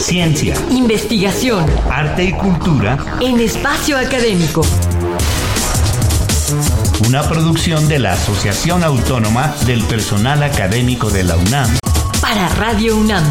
Ciencia, investigación, arte y cultura en espacio académico. Una producción de la Asociación Autónoma del Personal Académico de la UNAM. Para Radio UNAM.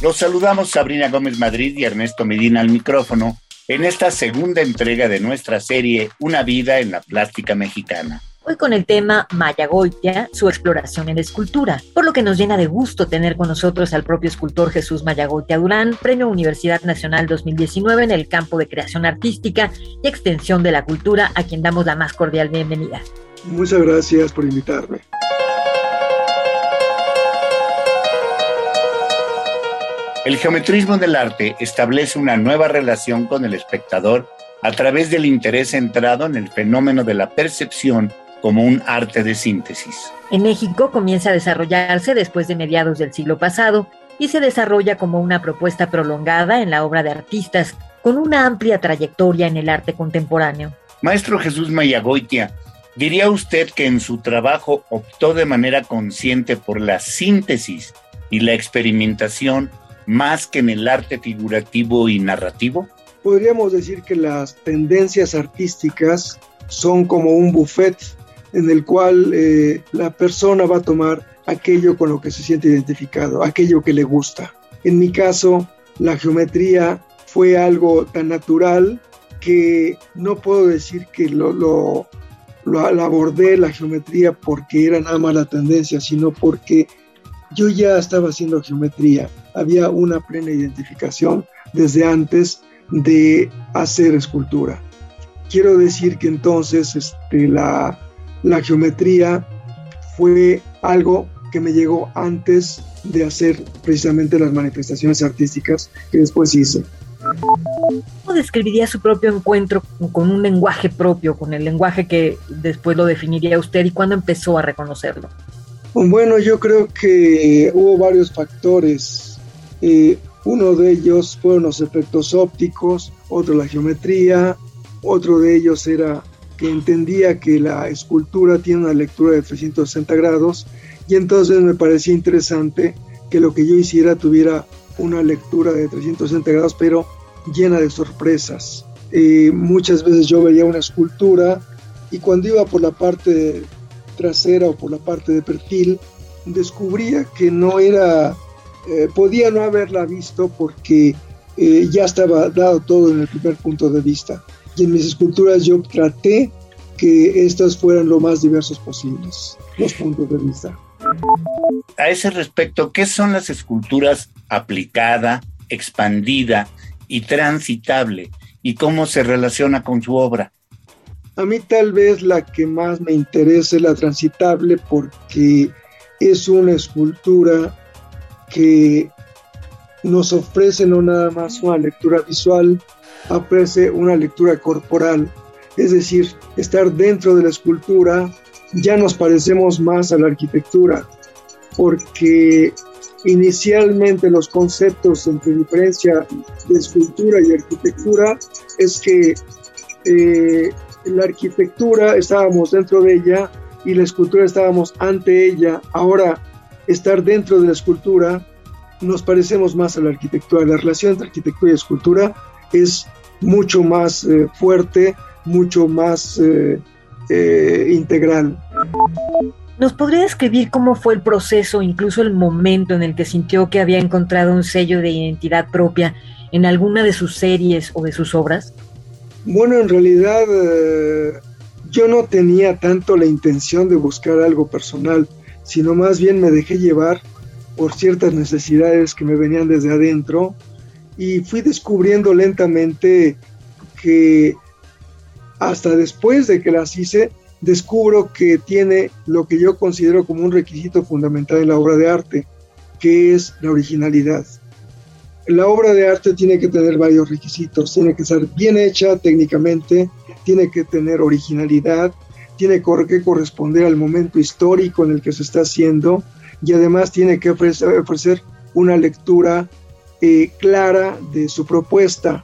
Los saludamos Sabrina Gómez Madrid y Ernesto Medina al micrófono en esta segunda entrega de nuestra serie Una vida en la plástica mexicana. Hoy con el tema Maya Goitia, su exploración en la escultura, por lo que nos llena de gusto tener con nosotros al propio escultor Jesús Maya Goitia Durán, Premio Universidad Nacional 2019 en el campo de creación artística y extensión de la cultura, a quien damos la más cordial bienvenida. Muchas gracias por invitarme. El geometrismo del arte establece una nueva relación con el espectador a través del interés centrado en el fenómeno de la percepción como un arte de síntesis. En México comienza a desarrollarse después de mediados del siglo pasado y se desarrolla como una propuesta prolongada en la obra de artistas con una amplia trayectoria en el arte contemporáneo. Maestro Jesús Mayagoitia, ¿diría usted que en su trabajo optó de manera consciente por la síntesis y la experimentación más que en el arte figurativo y narrativo? Podríamos decir que las tendencias artísticas son como un buffet en el cual eh, la persona va a tomar aquello con lo que se siente identificado, aquello que le gusta. En mi caso, la geometría fue algo tan natural que no puedo decir que lo, lo, abordé la geometría porque era nada más la tendencia, sino porque yo ya estaba haciendo geometría, había una plena identificación desde antes de hacer escultura. Quiero decir que entonces este, la, la geometría fue algo que me llegó antes de hacer precisamente las manifestaciones artísticas que después hice. ¿Cómo describiría su propio encuentro con un lenguaje propio, con el lenguaje que después lo definiría usted y cuándo empezó a reconocerlo? Bueno, yo creo que hubo varios factores. Eh, uno de ellos fueron los efectos ópticos, otro la geometría, otro de ellos era que entendía que la escultura tiene una lectura de 360 grados y entonces me parecía interesante que lo que yo hiciera tuviera una lectura de 360 grados pero llena de sorpresas. Eh, muchas veces yo veía una escultura y cuando iba por la parte trasera o por la parte de perfil, descubría que no era, eh, podía no haberla visto porque eh, ya estaba dado todo en el primer punto de vista. Y en mis esculturas yo traté que estas fueran lo más diversos posibles, los puntos de vista. A ese respecto, ¿qué son las esculturas aplicada, expandida y transitable? ¿Y cómo se relaciona con su obra? A mí tal vez la que más me interesa es la transitable porque es una escultura que nos ofrece no nada más una lectura visual, ofrece una lectura corporal, es decir, estar dentro de la escultura ya nos parecemos más a la arquitectura, porque inicialmente los conceptos entre diferencia de escultura y arquitectura es que eh, la arquitectura estábamos dentro de ella y la escultura estábamos ante ella. Ahora, estar dentro de la escultura nos parecemos más a la arquitectura. La relación entre arquitectura y escultura es mucho más eh, fuerte, mucho más eh, eh, integral. ¿Nos podría describir cómo fue el proceso, incluso el momento en el que sintió que había encontrado un sello de identidad propia en alguna de sus series o de sus obras? Bueno, en realidad yo no tenía tanto la intención de buscar algo personal, sino más bien me dejé llevar por ciertas necesidades que me venían desde adentro y fui descubriendo lentamente que hasta después de que las hice, descubro que tiene lo que yo considero como un requisito fundamental en la obra de arte, que es la originalidad la obra de arte tiene que tener varios requisitos. Tiene que ser bien hecha técnicamente, tiene que tener originalidad, tiene que corresponder al momento histórico en el que se está haciendo y además tiene que ofrecer, una lectura eh, clara de su propuesta.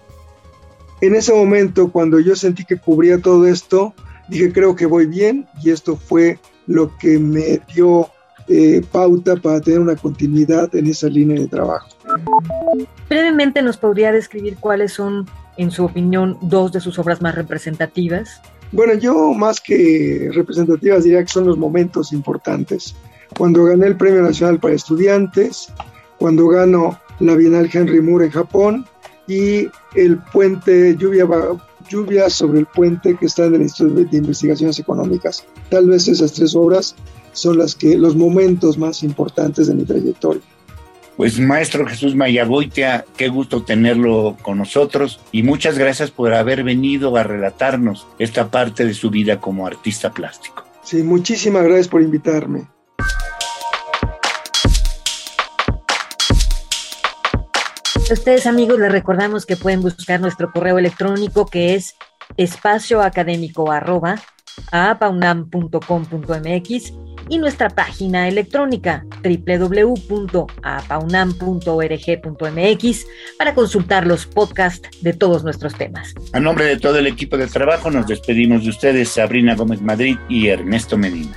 En ese momento, cuando yo sentí que cubría todo esto, dije, creo que voy bien y esto fue lo que me dio eh, pauta para tener una continuidad en esa línea de trabajo. Brevemente nos podría describir cuáles son, en su opinión, dos de sus obras más representativas. Bueno, yo más que representativas diría que son los momentos importantes. Cuando gané el Premio Nacional para Estudiantes, cuando gano la Bienal Henry Moore en Japón y el puente lluvia, lluvia sobre el puente que está en el Instituto de Investigaciones Económicas. Tal vez esas tres obras son las que los momentos más importantes de mi trayectoria. Pues maestro Jesús Mayagoitia, qué gusto tenerlo con nosotros y muchas gracias por haber venido a relatarnos esta parte de su vida como artista plástico. Sí, muchísimas gracias por invitarme. Ustedes amigos les recordamos que pueden buscar nuestro correo electrónico que es espacioacadémico y nuestra página electrónica www.apaunam.org.mx para consultar los podcasts de todos nuestros temas. A nombre de todo el equipo de trabajo nos despedimos de ustedes Sabrina Gómez Madrid y Ernesto Medina.